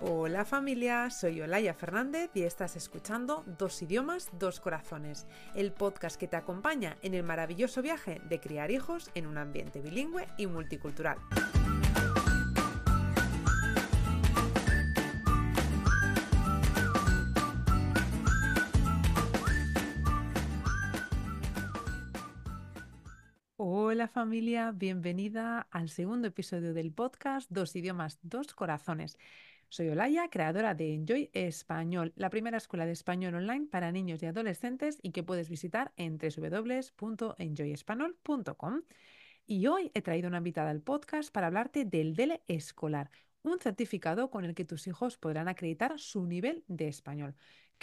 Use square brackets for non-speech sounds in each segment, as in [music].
Hola familia, soy Olaya Fernández y estás escuchando Dos idiomas, dos corazones, el podcast que te acompaña en el maravilloso viaje de criar hijos en un ambiente bilingüe y multicultural. Hola familia, bienvenida al segundo episodio del podcast Dos idiomas, dos corazones. Soy Olaya, creadora de Enjoy Español, la primera escuela de español online para niños y adolescentes y que puedes visitar en www.enjoyespanol.com. Y hoy he traído una invitada al podcast para hablarte del DELE escolar, un certificado con el que tus hijos podrán acreditar su nivel de español.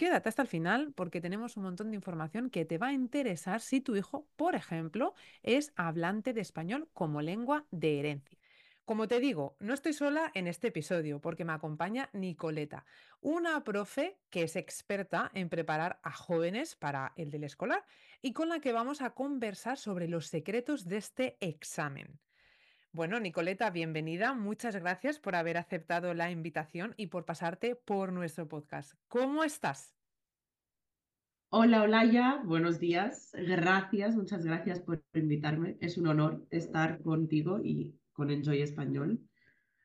Quédate hasta el final porque tenemos un montón de información que te va a interesar si tu hijo, por ejemplo, es hablante de español como lengua de herencia. Como te digo, no estoy sola en este episodio porque me acompaña Nicoleta, una profe que es experta en preparar a jóvenes para el del escolar y con la que vamos a conversar sobre los secretos de este examen. Bueno, Nicoleta, bienvenida. Muchas gracias por haber aceptado la invitación y por pasarte por nuestro podcast. ¿Cómo estás? Hola, Olaya, buenos días. Gracias, muchas gracias por invitarme. Es un honor estar contigo y con Enjoy Español.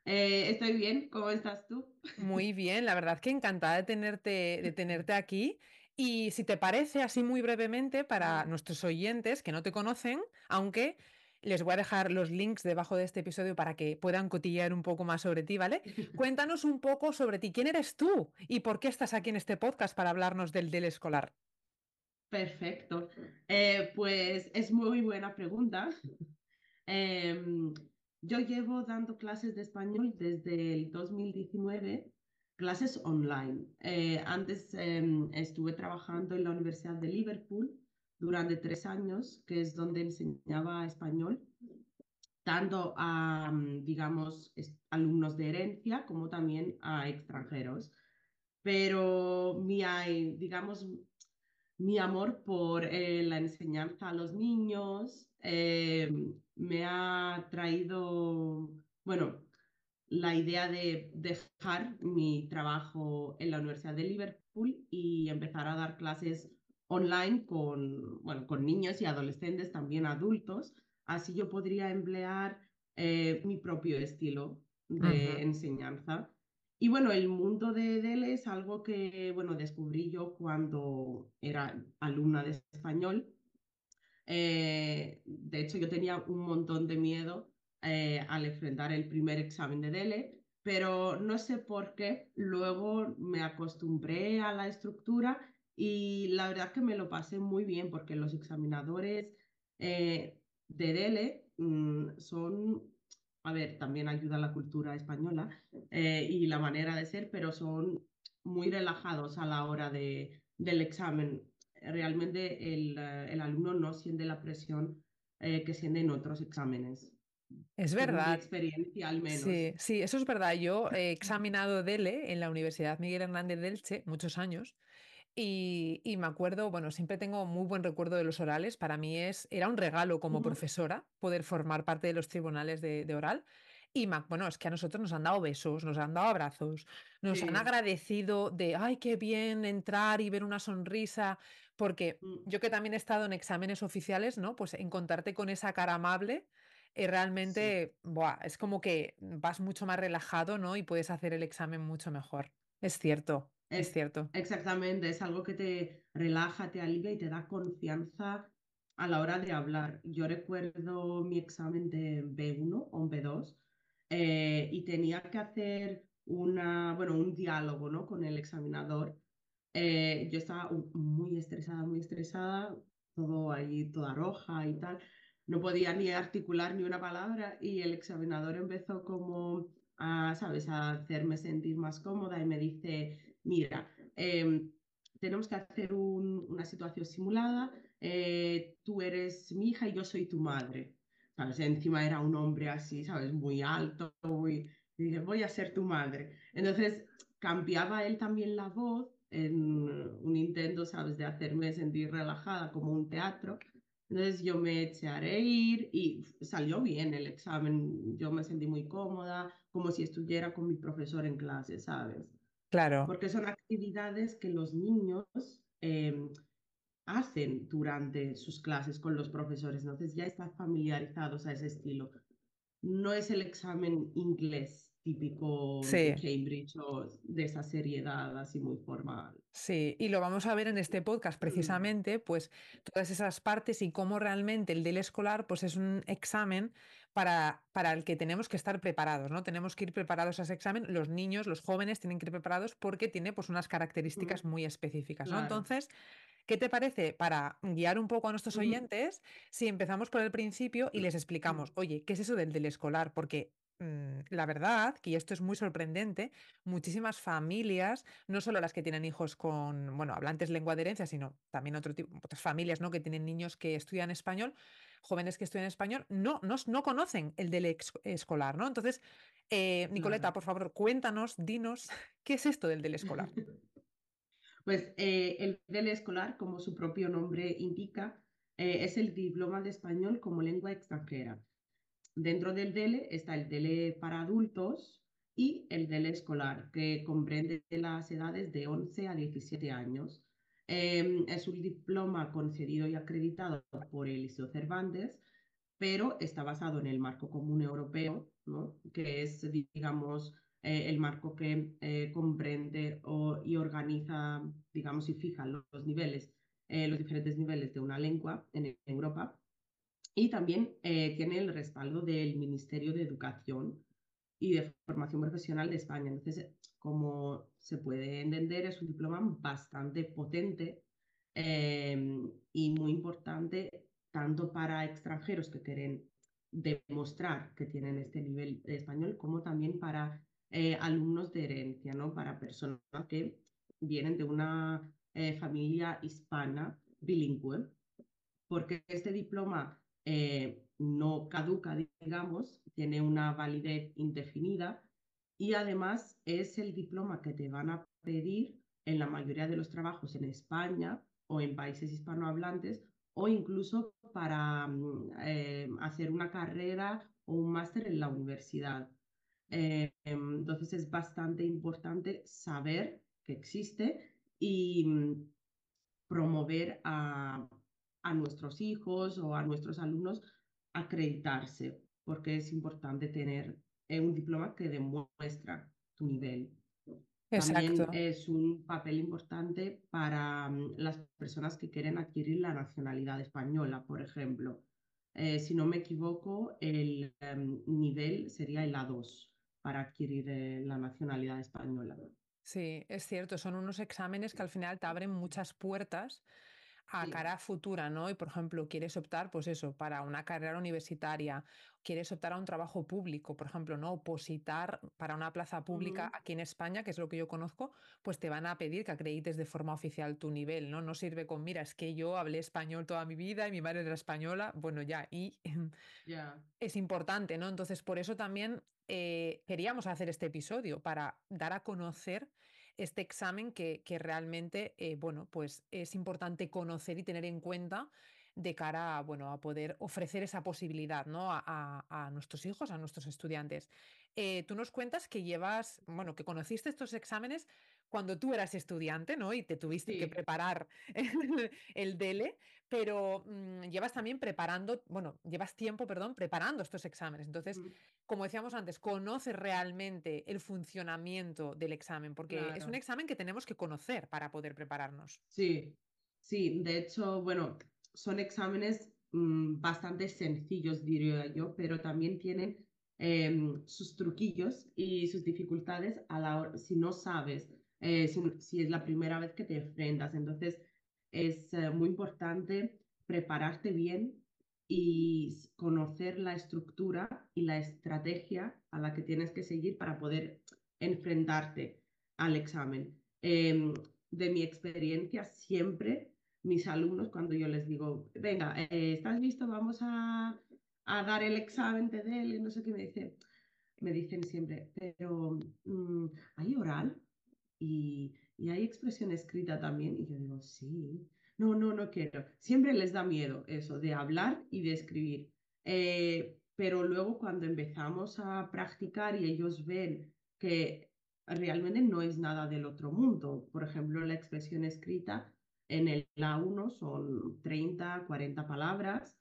Eh, estoy bien, ¿cómo estás tú? Muy [laughs] bien, la verdad que encantada de tenerte, de tenerte aquí. Y si te parece, así muy brevemente, para nuestros oyentes que no te conocen, aunque les voy a dejar los links debajo de este episodio para que puedan cotillear un poco más sobre ti, ¿vale? [laughs] Cuéntanos un poco sobre ti. ¿Quién eres tú y por qué estás aquí en este podcast para hablarnos del del escolar? Perfecto. Eh, pues es muy buena pregunta. Em, yo llevo dando clases de español desde el 2019, clases online. Eh, antes em, estuve trabajando en la Universidad de Liverpool durante tres años, que es donde enseñaba español, tanto a, mm, digamos, alumnos de herencia como también a extranjeros. Pero mi, digamos, mi amor por eh, la enseñanza a los niños eh, me ha traído, bueno, la idea de dejar mi trabajo en la Universidad de Liverpool y empezar a dar clases online con, bueno, con niños y adolescentes, también adultos. Así yo podría emplear eh, mi propio estilo de enseñanza. Y bueno, el mundo de DELE es algo que, bueno, descubrí yo cuando era alumna de español. Eh, de hecho, yo tenía un montón de miedo eh, al enfrentar el primer examen de DELE, pero no sé por qué, luego me acostumbré a la estructura y la verdad que me lo pasé muy bien porque los examinadores eh, de DELE mm, son, a ver, también ayuda la cultura española eh, y la manera de ser, pero son muy relajados a la hora de, del examen. Realmente el, eh, el alumno no siente la presión que siente en otros exámenes. Es verdad. Mi experiencia al menos. Sí, sí, eso es verdad. Yo he [laughs] examinado DELE en la Universidad Miguel Hernández de Elche muchos años y, me acuerdo, bueno, siempre tengo muy buen recuerdo de los orales. Para mí es, era un regalo como profesora poder formar parte de los tribunales de, oral. Y bueno, es que a nosotros nos han dado besos, nos han dado abrazos, nos han agradecido de, ay, qué bien entrar y ver una sonrisa, porque mm. yo que también he estado en exámenes oficiales, ¿no? Pues encontrarte con esa cara amable, y eh, realmente, es como que vas mucho más relajado, ¿no? Y puedes hacer el examen mucho mejor. Es cierto. Es, cierto. Exactamente, es algo que te relaja, te alivia y te da confianza a la hora de hablar. Yo recuerdo mi examen de B1 o B2 eh, y tenía que hacer una, bueno, un diálogo ¿no? con el examinador. Eh, yo estaba muy estresada, muy estresada, todo ahí, toda roja y tal. No podía ni articular ni una palabra y el examinador empezó como a, ¿sabes?, a hacerme sentir más cómoda y me dice, mira, em, tenemos que hacer una situación simulada, eh, tú eres mi hija y yo soy tu madre. ¿Sabes? Encima era un hombre así, ¿sabes? Muy alto, muy... Voy a ser tu madre. Entonces cambiaba él también la voz en un intento, ¿sabes?, de hacerme sentir relajada como un teatro. Entonces yo me eché a reír y salió bien el examen. Yo me sentí muy cómoda, como si estuviera con mi profesor en clase, ¿sabes? Claro, Porque son actividades que los niños eh, hacen durante sus clases con los profesores. Entonces ya están familiarizados a ese estilo. No es el examen inglés típico de. Cambridge o de esa seriedad así muy formal. Sí, y lo vamos a ver en este podcast Mm, precisamente, pues todas esas partes y cómo realmente el del escolar, pues es un examen para, para el que tenemos que estar preparados, ¿no? Tenemos que ir preparados a ese examen, los niños, los jóvenes tienen que ir preparados porque tiene pues unas características muy específicas, ¿no? claro. Entonces, ¿qué te parece para guiar un poco a nuestros oyentes si empezamos por el principio y les explicamos, oye, ¿qué es eso del del escolar? Porque mm, la verdad, que esto es muy sorprendente, muchísimas familias no solo las que tienen hijos con, bueno, hablantes lengua de herencia, sino también otro tipo, otras familias, ¿no? Que tienen niños que estudian español, jóvenes que estudian español, no, no, no conocen el del ex- escolar, ¿no? Entonces, eh, Nicoleta, por favor, cuéntanos, dinos, ¿qué es esto del del escolar? [laughs] Pues eh, el DELE escolar, como su propio nombre indica, eh, es el diploma de español como lengua extranjera. Dentro del DELE está el DELE para adultos y el DELE escolar, que comprende las edades de 11 a 17 años. Eh, es un diploma concedido y acreditado por el Liceo Cervantes pero está basado en el marco común europeo, que es, digamos, eh, el marco que eh, comprende y organiza, digamos, y fija los, niveles, eh, los diferentes niveles de una lengua en Europa. Y también tiene el respaldo del Ministerio de Educación y de Formación Profesional de España. Entonces, como se puede entender, es un diploma bastante potente eh, y muy importante tanto para extranjeros que quieren demostrar que tienen este nivel de español, como también para eh, alumnos de herencia, ¿no? Para personas que vienen de una eh, familia hispana bilingüe porque este diploma eh, no caduca, digamos, tiene una validez indefinida y además es el diploma que te van a pedir en la mayoría de los trabajos en España o en países hispanohablantes o incluso para mm, eh, hacer una carrera o un máster en la universidad. Eh, entonces es bastante importante saber que existe y, mm, promover a, a nuestros hijos o a nuestros alumnos acreditarse, porque es importante tener eh, un diploma que demuestra tu nivel. También Exacto. es un papel importante para mm, las personas que quieren adquirir la nacionalidad española, por ejemplo. Eh, si no me equivoco, el em, nivel sería el A2 para adquirir eh, la nacionalidad española. Sí, es cierto, son unos exámenes que al final te abren muchas puertas a Sí. cara futura, ¿no? Y por ejemplo, quieres optar, pues eso, para una carrera universitaria, quieres optar a un trabajo público, por ejemplo, ¿no? Opositar para una plaza pública aquí en España, que es lo que yo conozco, pues te van a pedir que acredites de forma oficial tu nivel, ¿no? No sirve con, mira, es que yo hablé español toda mi vida y mi madre era española, bueno, ya, y [laughs] es importante, ¿no? Entonces, por eso también eh, queríamos hacer este episodio, para dar a conocer este examen que, que realmente, eh, bueno, pues es importante conocer y tener en cuenta de cara a, bueno, a poder ofrecer esa posibilidad, ¿no? A, a- a nuestros hijos, a nuestros estudiantes. Eh, tú nos cuentas que llevas, bueno, que conociste estos exámenes cuando tú eras estudiante, ¿no? Y te tuviste que preparar [laughs] el, el DELE pero mm, llevas también preparando, bueno, llevas tiempo, perdón, preparando estos exámenes. Entonces, como decíamos antes, conoces realmente el funcionamiento del examen, porque es un examen que tenemos que conocer para poder prepararnos. sí, sí, de hecho, bueno, son exámenes mm, bastante sencillos, diría yo, pero también tienen em, sus truquillos y sus dificultades a la hora, si no sabes, eh, si, si es la primera vez que te enfrentas. Entonces, es eh, muy importante prepararte bien y conocer la estructura y la estrategia a la que tienes que seguir para poder enfrentarte al examen. Em, de mi experiencia, siempre mis alumnos, cuando yo les digo, venga, eh, ¿estás listo? Vamos a, a dar el examen de él, no sé qué me dice, me dicen siempre, pero mm, ¿hay oral? Y, ¿y hay expresión escrita también? Y yo digo, sí. No, no, no quiero. Siempre les da miedo eso de hablar y de escribir. Eh, pero luego cuando empezamos a practicar y ellos ven que realmente no es nada del otro mundo, por ejemplo, la expresión escrita en el A1 son 30, 40 palabras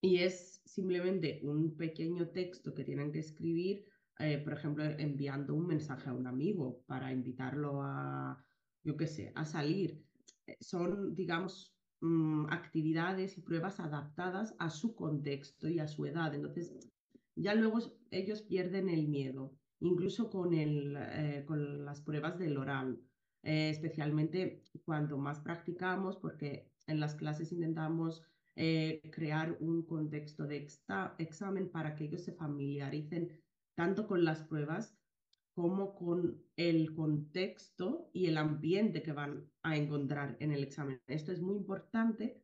y es simplemente un pequeño texto que tienen que escribir, eh, por ejemplo, enviando un mensaje a un amigo para invitarlo a, yo qué sé, a salir. Eh, son, digamos, mm, actividades y pruebas adaptadas a su contexto y a su edad. Entonces, ya luego ellos pierden el miedo, incluso con, el, eh, con las pruebas del oral, especialmente cuanto más practicamos, porque en las clases intentamos eh, crear un contexto de examen para que ellos se familiaricen tanto con las pruebas como con el contexto y el ambiente que van a encontrar en el examen. Esto es muy importante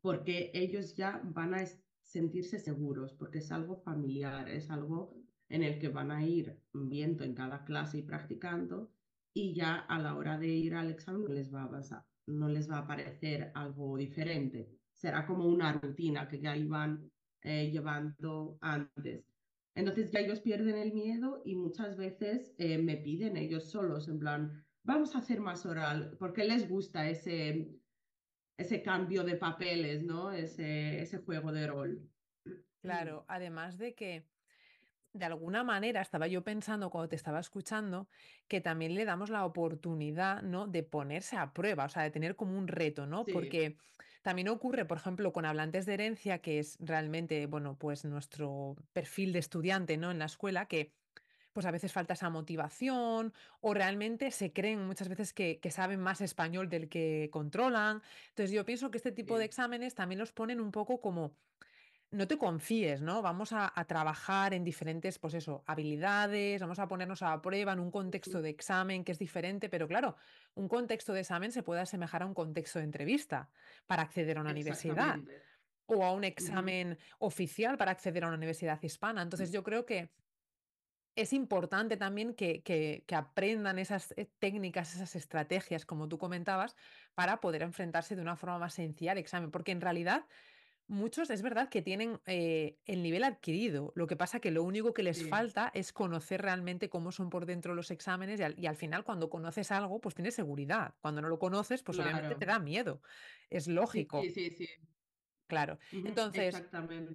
porque ellos ya van a sentirse seguros, porque es algo familiar, es algo en el que van a ir viendo en cada clase y practicando y ya a la hora de ir al examen no les va a, no les va a parecer algo diferente será como una rutina que ya iban eh, llevando antes. Entonces ya ellos pierden el miedo y muchas veces eh, me piden ellos solos, en plan, vamos a hacer más oral, porque les gusta ese, ese cambio de papeles, ¿no? Ese, ese juego de rol. Claro, además de que de alguna manera estaba yo pensando cuando te estaba escuchando que también le damos la oportunidad, ¿no? De ponerse a prueba, o sea, de tener como un reto, ¿no? Porque también ocurre, por ejemplo, con hablantes de herencia, que es realmente, bueno, pues nuestro perfil de estudiante, ¿no? En la escuela, que pues a veces falta esa motivación o realmente se creen muchas veces que, que, saben más español del que controlan. Entonces yo pienso que este tipo de exámenes también los ponen un poco como no te confíes, ¿no? Vamos a, trabajar en diferentes, pues eso, habilidades, vamos a ponernos a prueba en un contexto de examen que es diferente, pero claro, un contexto de examen se puede asemejar a un contexto de entrevista para acceder a una universidad o a un examen oficial para acceder a una universidad hispana. Entonces yo creo que es importante también que, que, que, aprendan esas eh, técnicas, esas estrategias, como tú comentabas, para poder enfrentarse de una forma más sencilla al examen, porque en realidad Muchos es verdad que tienen eh, el nivel adquirido, lo que pasa que lo único que les falta es conocer realmente cómo son por dentro los exámenes y al, final cuando conoces algo, pues tienes seguridad. Cuando no lo conoces, pues obviamente te da miedo. Es lógico. Sí, sí, sí. Claro. Entonces, Exactamente.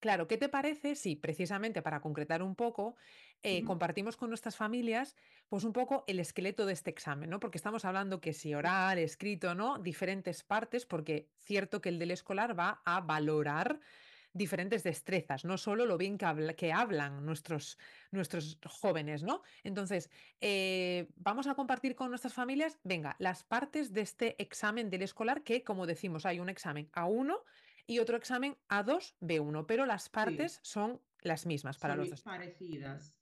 Claro, ¿qué te parece si precisamente para concretar un poco eh, compartimos con nuestras familias pues un poco el esqueleto de este examen, ¿no? Porque estamos hablando que si oral, escrito, ¿no? Diferentes partes, porque cierto que el del escolar va a valorar diferentes destrezas, no solo lo bien que, hablan nuestros, nuestros, jóvenes, ¿no? Entonces, eh, vamos a compartir con nuestras familias, venga, las partes de este examen del escolar, que como decimos, hay un examen a uno y otro examen A2, B1, pero las partes son las mismas para los dos. parecidas.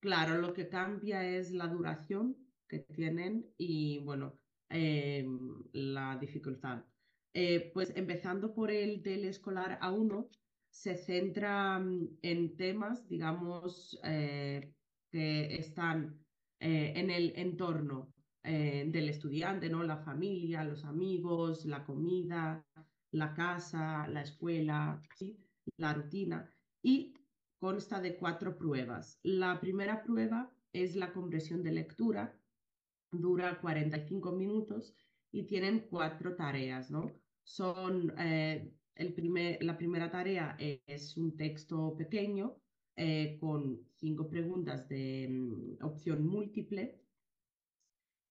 Claro, lo que cambia es la duración que tienen y, bueno, em, la dificultad. Eh, pues empezando por el del escolar A1, se centra mm, en temas, digamos, eh, que están eh, en el entorno del estudiante, ¿no? La familia, los amigos, la comida, la casa, la escuela, la rutina, y consta de cuatro pruebas. La primera prueba es la compresión de lectura, dura 45 minutos y tienen cuatro tareas, ¿no? Son, eh, el primer, la primera tarea es un texto pequeño eh, con cinco preguntas de mm, opción múltiple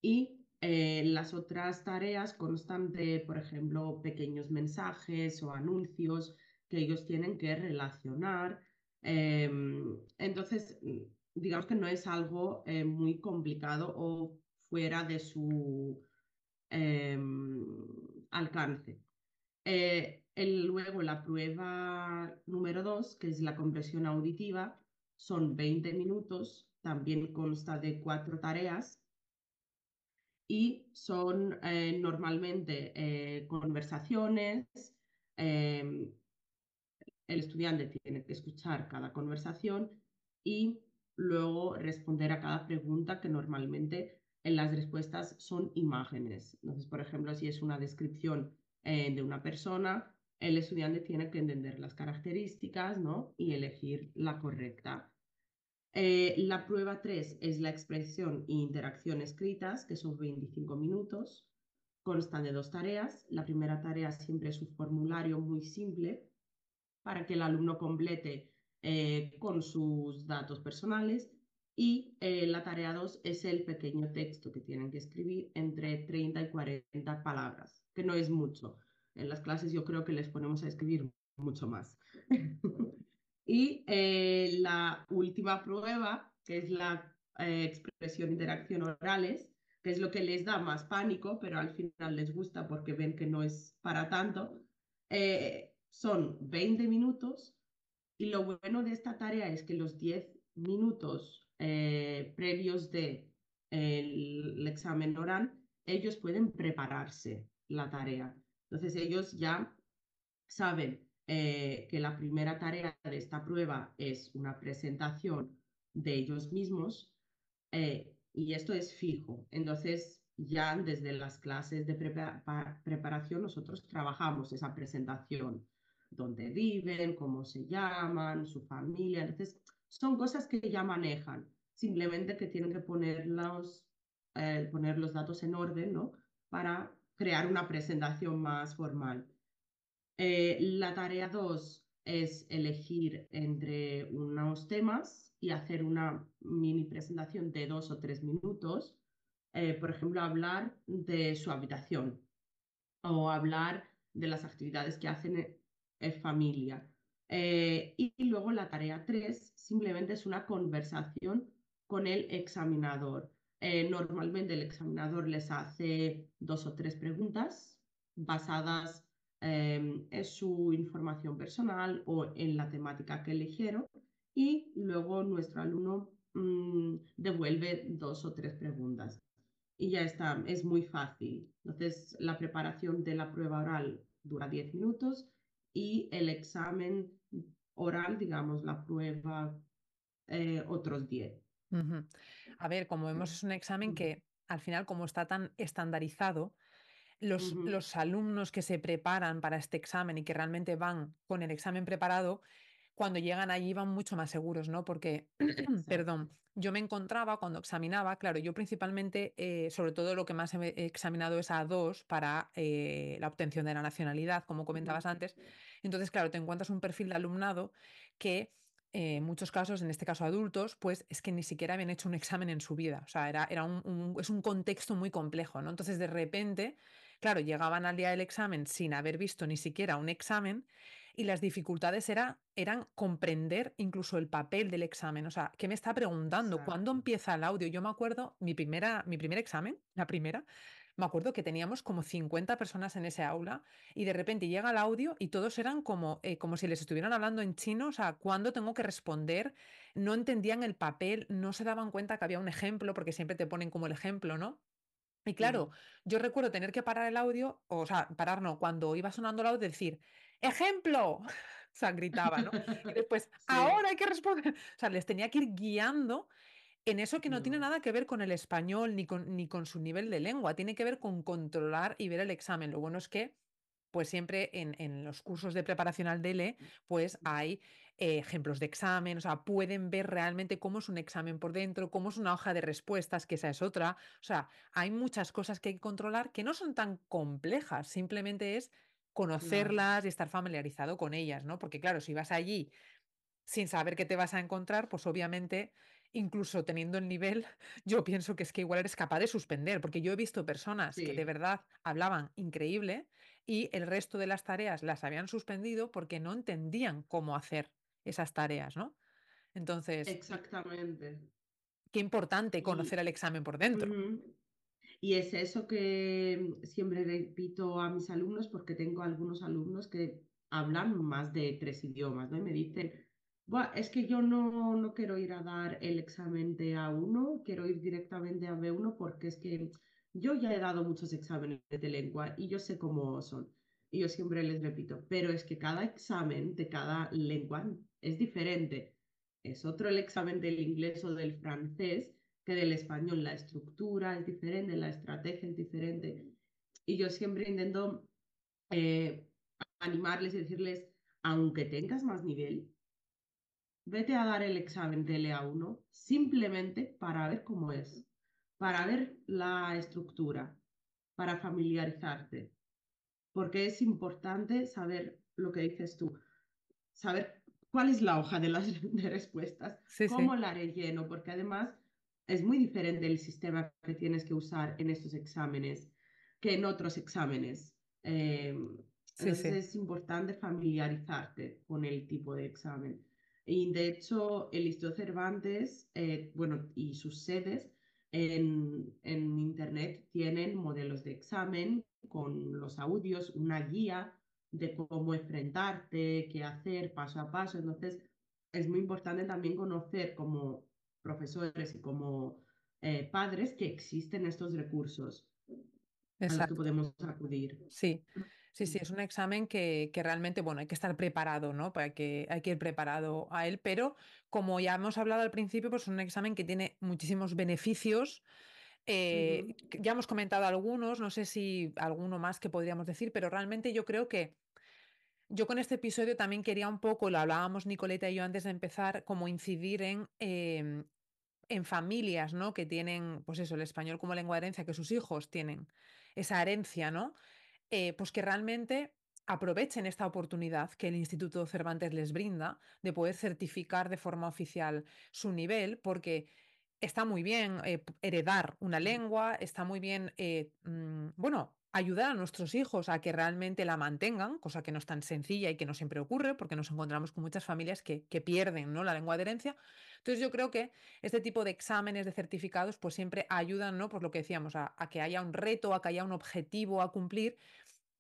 y eh, las otras tareas constan de, por ejemplo, pequeños mensajes o anuncios que ellos tienen que relacionar. Em, entonces, digamos que no es algo eh, muy complicado o fuera de su em, alcance. Eh, luego, la prueba número dos, que es la compresión auditiva, son 20 minutos, también consta de cuatro tareas y son eh, normalmente conversaciones. El estudiante tiene que escuchar cada conversación y luego responder a cada pregunta que normalmente en las respuestas son imágenes. Entonces, por ejemplo, si es una descripción eh, de una persona, el estudiante tiene que entender las características ¿no? y elegir la correcta. Eh, la prueba 3 es la expresión e interacción escritas, que son 25 minutos. Constan de dos tareas. La primera tarea siempre es un formulario muy simple para que el alumno complete eh, con sus datos personales. Y eh, la tarea 2 es el pequeño texto que tienen que escribir entre 30 y 40 palabras, que no es mucho. En las clases yo creo que les ponemos a escribir mucho más. [laughs] Y eh, la última prueba, que es la eh, expresión interacción orales, que es lo que les da más pánico, pero al final les gusta porque ven que no es para tanto, son 20 minutos y lo bueno de esta tarea es que los 10 minutos previos de el examen oral, ellos pueden prepararse la tarea. Entonces ellos ya saben eh, que la primera tarea de esta prueba es una presentación de ellos mismos eh, y esto es fijo. Entonces, ya desde las clases de preparación nosotros trabajamos esa presentación, dónde viven, cómo se llaman, su familia. Entonces, son cosas que ya manejan, simplemente que tienen que poner los, eh, poner los datos en orden, ¿no? Para crear una presentación más formal. Eh, la tarea 2 es elegir entre unos temas y hacer una mini presentación de dos o tres minutos. Eh, por ejemplo, hablar de su habitación o hablar de las actividades que hacen en familia. Eh, y, luego la tarea 3 simplemente es una conversación con el examinador. normalmente el examinador les hace dos o tres preguntas basadas Em, es su información personal o en la temática que eligieron y luego nuestro alumno mm, devuelve dos o tres preguntas. Y ya está, es muy fácil. Entonces, la preparación de la prueba oral dura 10 minutos y el examen oral, digamos, la prueba, eh, otros 10. A ver, como vemos, es un examen que al final, como está tan estandarizado, los, los alumnos que se preparan para este examen y que realmente van con el examen preparado, cuando llegan allí van mucho más seguros, ¿no? Porque, [clears throat] perdón, yo me encontraba cuando examinaba, claro, yo principalmente, eh, sobre todo lo que más he examinado es A2 para eh, la obtención de la nacionalidad, como comentabas antes. Entonces, claro, te encuentras un perfil de alumnado que en muchos casos, en este caso adultos, pues es que ni siquiera habían hecho un examen en su vida. O sea, era, era un, es un contexto muy complejo, ¿no? Entonces, de repente, claro, llegaban al día del examen sin haber visto ni siquiera un examen y las dificultades era, eran comprender incluso el papel del examen. O sea, ¿qué me está preguntando? ¿Cuándo empieza el audio? Yo me acuerdo, mi, primera, mi primer examen, la primera, me acuerdo que teníamos como 50 personas en ese aula y de repente llega el audio y todos eran como, eh, como si les estuvieran hablando en chino, o sea, ¿cuándo tengo que responder? No entendían el papel, no se daban cuenta que había un ejemplo, porque siempre te ponen como el ejemplo, ¿no? Y claro, yo recuerdo tener que parar el audio, o sea, parar no, cuando iba sonando el audio, decir, ejemplo, [laughs] o sea, gritaba, ¿no? Y después, ahora hay que responder, o sea, les tenía que ir guiando en eso que no, tiene nada que ver con el español ni con, ni con su nivel de lengua, tiene que ver con controlar y ver el examen. Lo bueno es que pues siempre en, los cursos de preparación al DELE, pues hay eh, ejemplos de examen, o sea, pueden ver realmente cómo es un examen por dentro, cómo es una hoja de respuestas, que esa es otra. O sea, hay muchas cosas que hay que controlar que no son tan complejas, simplemente es conocerlas y estar familiarizado con ellas, ¿no? Porque claro, si vas allí sin saber qué te vas a encontrar, pues obviamente incluso teniendo el nivel, [laughs] yo pienso que es que igual eres capaz de suspender, porque yo he visto personas que de verdad hablaban increíble y el resto de las tareas las habían suspendido porque no entendían cómo hacer esas tareas, ¿no? Entonces, exactamente. Qué importante conocer el examen por dentro. Y es eso que siempre repito a mis alumnos, porque tengo algunos alumnos que hablan más de tres idiomas, ¿no? Y me dicen, es que yo no, no quiero ir a dar el examen de A1, quiero ir directamente a B1 porque es que yo ya he dado muchos exámenes de lengua y yo sé cómo son. Y yo siempre les repito, pero es que cada examen de cada lengua es diferente. Es otro el examen del inglés o del francés que del español. La estructura es diferente, la estrategia es diferente. Y yo siempre intento eh, animarles y decirles, aunque tengas más nivel, vete a dar el examen de LA1 simplemente para ver cómo es, para ver la estructura, para familiarizarte, porque es importante saber lo que dices tú, saber cuál es la hoja de las [laughs] de respuestas, Sí, cómo sí, la relleno, porque además es muy diferente el sistema que tienes que usar en estos exámenes que en otros exámenes. Eh, sí, entonces es importante familiarizarte con el tipo de examen. Y de hecho, el Instituto Cervantes, eh, bueno, y sus sedes en, en Internet tienen modelos de examen con los audios, una guía de cómo enfrentarte, qué hacer paso a paso. Entonces, es muy importante también conocer como profesores y como eh, padres que existen estos recursos a los que Exacto. podemos acudir. Sí, sí, sí, es un examen que, que realmente, bueno, hay que estar preparado, ¿no? Para que hay que ir preparado a él, pero como ya hemos hablado al principio, pues es un examen que tiene muchísimos beneficios. eh, ya hemos comentado algunos, no sé si alguno más que podríamos decir, pero realmente yo creo que yo con este episodio también quería un poco, lo hablábamos Nicoleta y yo antes de empezar, como incidir en, em, en familias, ¿no? Que tienen, pues eso, el español como lengua de herencia, que sus hijos tienen esa herencia, ¿no? Eh, pues que realmente aprovechen esta oportunidad que el Instituto Cervantes les brinda de poder certificar de forma oficial su nivel, porque está muy bien eh, heredar una lengua, está muy bien, eh, mm, bueno, ayudar a nuestros hijos a que realmente la mantengan, cosa que no es tan sencilla y que no siempre ocurre, porque nos encontramos con muchas familias que, que pierden, ¿no? la lengua de herencia. Entonces yo creo que este tipo de exámenes, de certificados, pues siempre ayudan, ¿no? Por lo que decíamos, a, a que haya un reto, a que haya un objetivo a cumplir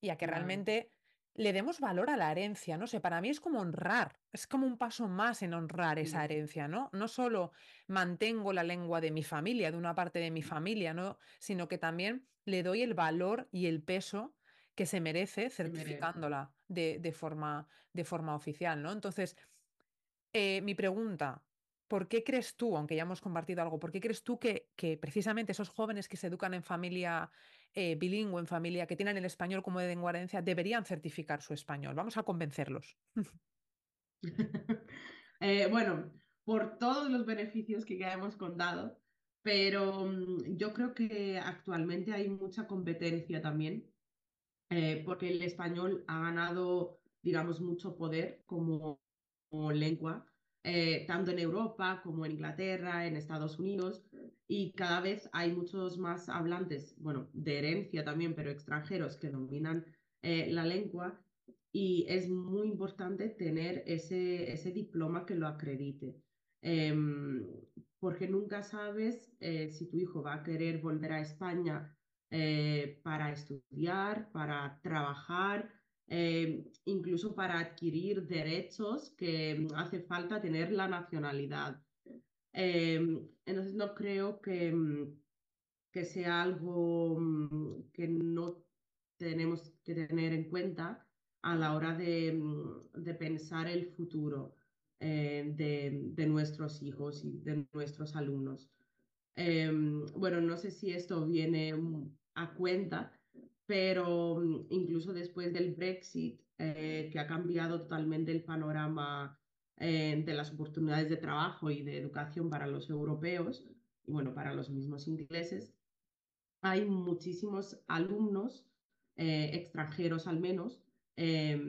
y a que realmente le demos valor a la herencia, no sé, para mí es como honrar, es como un paso más en honrar esa herencia, ¿no? No solo mantengo la lengua de mi familia, de una parte de mi familia, ¿no? Sino que también le doy el valor y el peso que se merece certificándola de, de forma, de forma oficial, ¿no? Entonces, eh, mi pregunta, ¿por qué crees tú, aunque ya hemos compartido algo, por qué crees tú que, que precisamente esos jóvenes que se educan en familia eh, bilingüe, en familia que tienen el español como de lengua herencia, deberían certificar su español? Vamos a convencerlos. [laughs] Eh, bueno, por todos los beneficios que ya hemos contado, pero mm, yo creo que actualmente hay mucha competencia también, eh, porque el español ha ganado, digamos, mucho poder como, como lengua, eh, tanto en Europa como en Inglaterra, en Estados Unidos, y cada vez hay muchos más hablantes, bueno, de herencia también, pero extranjeros que dominan eh, la lengua y es muy importante tener ese, ese diploma que lo acredite, Em, porque nunca sabes eh, si tu hijo va a querer volver a España eh, para estudiar, para trabajar, eh, incluso para adquirir derechos que hace falta tener la nacionalidad. Entonces no creo que, mm, que sea algo mm, que no tenemos que tener en cuenta a la hora de, mm, de pensar el futuro eh, de, de nuestros hijos y de nuestros alumnos. Eh, bueno, no sé si esto viene a cuenta, pero mm, incluso después del Brexit, eh, que ha cambiado totalmente el panorama eh, de las oportunidades de trabajo y de educación para los europeos, y bueno, para los mismos ingleses, hay muchísimos alumnos, extranjeros al menos, eh,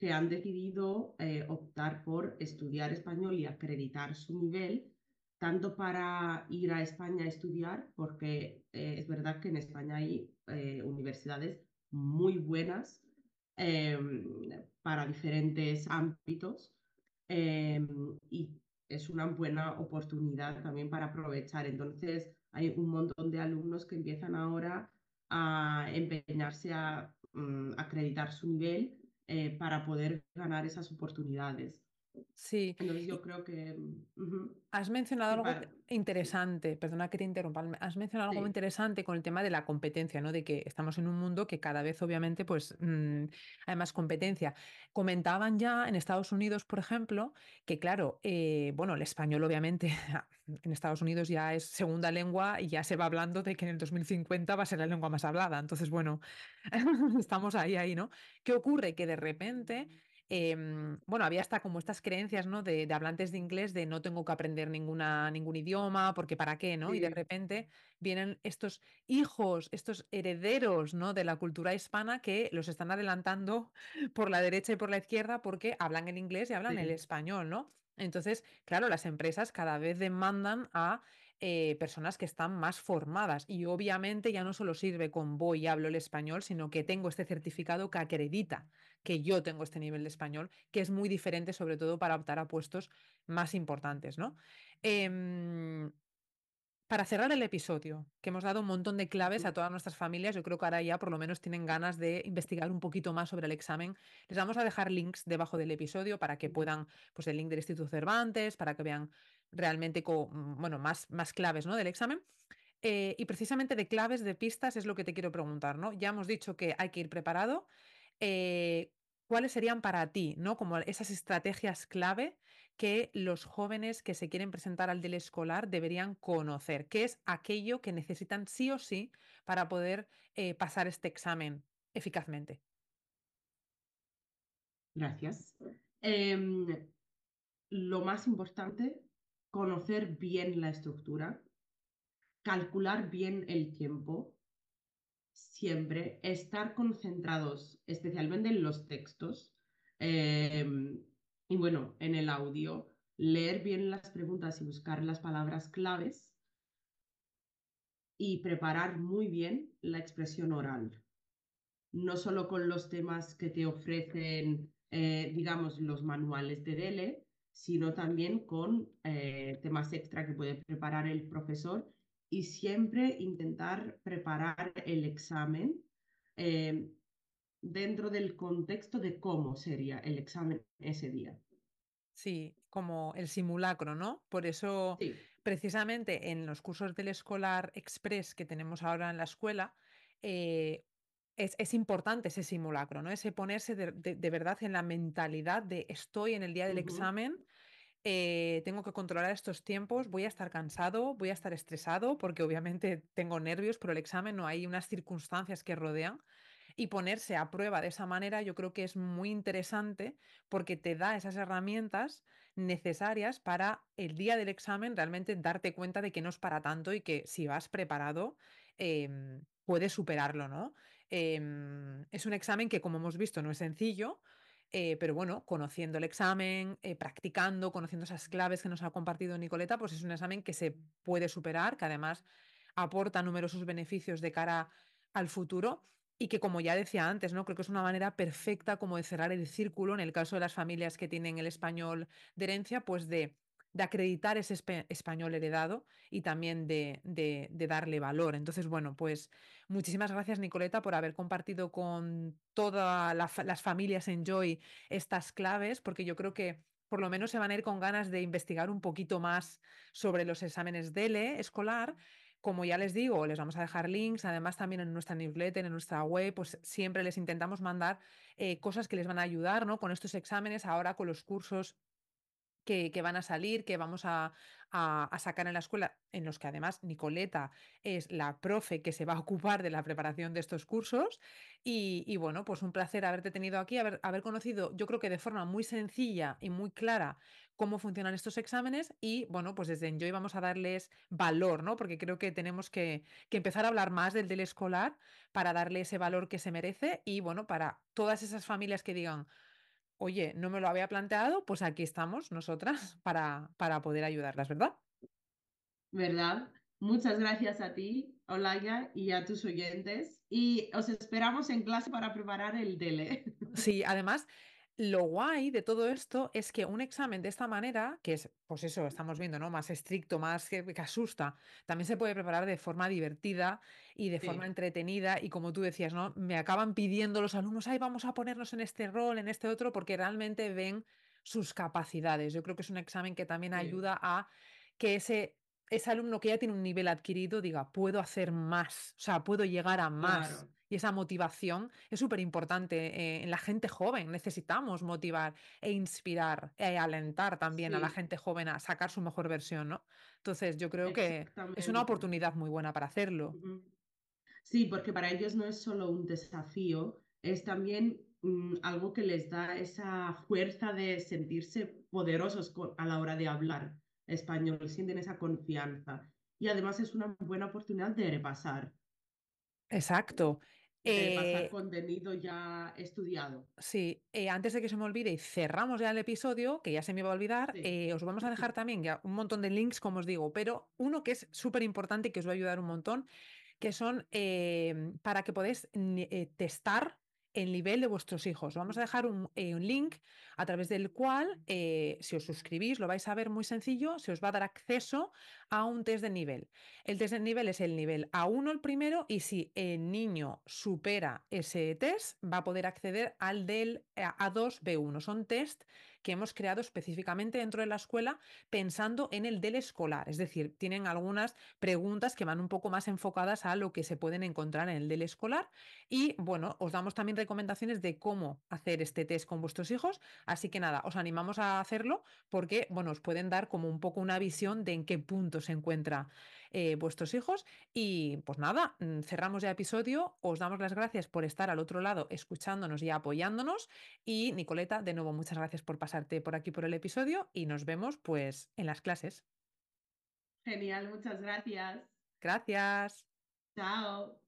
que han decidido eh, optar por estudiar español y acreditar su nivel, tanto para ir a España a estudiar, porque eh, es verdad que en España hay eh, universidades muy buenas para diferentes ámbitos y es una buena oportunidad también para aprovechar. Entonces, hay un montón de alumnos que empiezan ahora a empeñarse a mm, acreditar su nivel eh, para poder ganar esas oportunidades. Sí, Entonces yo creo que mm, has mencionado algo interesante, perdona que te interrumpa, has mencionado algo interesante con el tema de la competencia, ¿no? De que estamos en un mundo que cada vez, obviamente, pues mm, hay más competencia. Comentaban ya en Estados Unidos, por ejemplo, que claro, eh, bueno, el español, obviamente, [laughs] en Estados Unidos ya es segunda lengua y ya se va hablando de que en el 2050 va a ser la lengua más hablada. Entonces, bueno, [laughs] estamos ahí, ahí, ¿no? ¿Qué ocurre? Que de repente em, bueno, había hasta como estas creencias, ¿no? De, de hablantes de inglés de no tengo que aprender ninguna, ningún idioma, porque para qué, ¿no? Y de repente vienen estos hijos, estos herederos, ¿no? De la cultura hispana que los están adelantando [laughs] por la derecha y por la izquierda porque hablan el inglés y hablan el español, ¿no? Entonces, claro, las empresas cada vez demandan a eh, personas que están más formadas y obviamente ya no solo sirve con voy y hablo el español, sino que tengo este certificado que acredita que yo tengo este nivel de español, que es muy diferente, sobre todo para optar a puestos más importantes, ¿no? Em, para cerrar el episodio, que hemos dado un montón de claves a todas nuestras familias, yo creo que ahora ya por lo menos tienen ganas de investigar un poquito más sobre el examen. Les vamos a dejar links debajo del episodio para que puedan, pues el link del Instituto Cervantes, para que vean realmente, co- bueno, más, más claves, ¿no? del examen. Eh, y precisamente de claves, de pistas, es lo que te quiero preguntar, ¿no? Ya hemos dicho que hay que ir preparado. Eh, ¿cuáles serían para ti, ¿no? Como esas estrategias clave que los jóvenes que se quieren presentar al del escolar deberían conocer? ¿Qué es aquello que necesitan sí o sí para poder eh, pasar este examen eficazmente? Gracias. Em, lo más importante, conocer bien la estructura, calcular bien el tiempo, siempre estar concentrados, especialmente en los textos em, y bueno, en el audio, leer bien las preguntas y buscar las palabras claves y preparar muy bien la expresión oral. no solo con los temas que te ofrecen, eh, digamos, los manuales de DELE, sino también con eh, temas extra que puede preparar el profesor y siempre intentar preparar el examen eh, dentro del contexto de cómo sería el examen ese día. Sí, como el simulacro, ¿no? Por eso, Sí. precisamente en los cursos del escolar express que tenemos ahora en la escuela, eh, es, es importante ese simulacro, ¿no? Ese ponerse de, de- de verdad en la mentalidad de estoy en el día del examen, eh, tengo que controlar estos tiempos, voy a estar cansado, voy a estar estresado, porque obviamente [laughs] tengo nervios por el examen, no hay unas circunstancias que rodean. Y ponerse a prueba de esa manera yo creo que es muy interesante porque te da esas herramientas necesarias para el día del examen realmente darte cuenta de que no es para tanto y que si vas preparado em, puedes superarlo, ¿no? Em, es un examen que como hemos visto no es sencillo. Eh, pero bueno, conociendo el examen, eh, practicando, conociendo esas claves que nos ha compartido Nicoleta, pues es un examen que se puede superar, que además aporta numerosos beneficios de cara al futuro y que, como ya decía antes, ¿no? Creo que es una manera perfecta como de cerrar el círculo en el caso de las familias que tienen el español de herencia, pues de, de acreditar ese español heredado y también de, darle valor. Entonces, bueno, pues muchísimas gracias, Nicoleta, por haber compartido con todas las familias en Joy estas claves, porque yo creo que por lo menos se van a ir con ganas de investigar un poquito más sobre los exámenes DELE escolar como ya les digo, les vamos a dejar links, además también en nuestra newsletter, en nuestra web, pues siempre les intentamos mandar eh, cosas que les van a ayudar, ¿no? Con estos exámenes, ahora con los cursos que, van a salir, que vamos a, a- sacar en la escuela, en los que además Nicoleta es la profe que se va a ocupar de la preparación de estos cursos. Y, bueno, pues un placer haberte tenido aquí, haber, haber conocido, yo creo que de forma muy sencilla y muy clara cómo funcionan estos exámenes. Y bueno, pues desde Enjoy vamos a darles valor, ¿no? Porque creo que tenemos que, que empezar a hablar más del del escolar para darle ese valor que se merece y bueno, para todas esas familias que digan Oye, no me lo había planteado, pues aquí estamos nosotras [laughs] para, para poder ayudarlas, ¿verdad? ¿verdad? Muchas gracias a ti, Olaya, y a tus oyentes. Y os esperamos en clase para preparar el DELE. Sí, además, lo guay de todo esto es que un examen de esta manera, que es, pues eso, estamos viendo, ¿no? Más estricto, más que, que asusta, también se puede preparar de forma divertida y de forma entretenida. Y como tú decías, ¿no? Me acaban pidiendo los alumnos, ay, vamos a ponernos en este rol, en este otro, porque realmente ven sus capacidades. Yo creo que es un examen que también Sí, ayuda a que ese, ese alumno que ya tiene un nivel adquirido diga, puedo hacer más, o sea, puedo llegar a más. claro, Y esa motivación es súper importante eh, en la gente joven. Necesitamos motivar e inspirar e alentar también a la gente joven a sacar su mejor versión, ¿no? Entonces, yo creo que es una oportunidad muy buena para hacerlo. Sí, porque para ellos no es solo un desafío, es también mm, algo que les da esa fuerza de sentirse poderosos a la hora de hablar español, sienten esa confianza. Y además es una buena oportunidad de repasar, Exacto. De repasar Eh, contenido ya estudiado. Sí, eh, antes de que se me olvide y cerramos ya el episodio, que ya se me iba a olvidar, Sí, eh, os vamos a dejar [laughs] también ya un montón de links, como os digo, pero uno que es súper importante y que os va a ayudar un montón, que son para que podáis testar el nivel de vuestros hijos. Vamos a dejar un, eh, link a través del cual, eh, si os suscribís, lo vais a ver muy sencillo, se os va a dar acceso a un test de nivel. El test de nivel es el nivel A1 el primero y si el niño supera ese test va a poder acceder al del eh, A2 B1. Son test que hemos creado específicamente dentro de la escuela pensando en el del escolar, es decir, tienen algunas preguntas que van un poco más enfocadas a lo que se pueden encontrar en el del escolar y bueno, os damos también recomendaciones de cómo hacer este test con vuestros hijos, así que nada, os animamos a hacerlo porque bueno, os pueden dar como un poco una visión de en qué punto se encuentra eh, vuestros hijos. Y pues nada, mm, cerramos ya episodio. Os damos las gracias por estar al otro lado escuchándonos y apoyándonos. Y Nicoleta, de nuevo, muchas gracias por pasarte por aquí por el episodio y nos vemos pues en las clases. genial, muchas gracias. Gracias. Chao.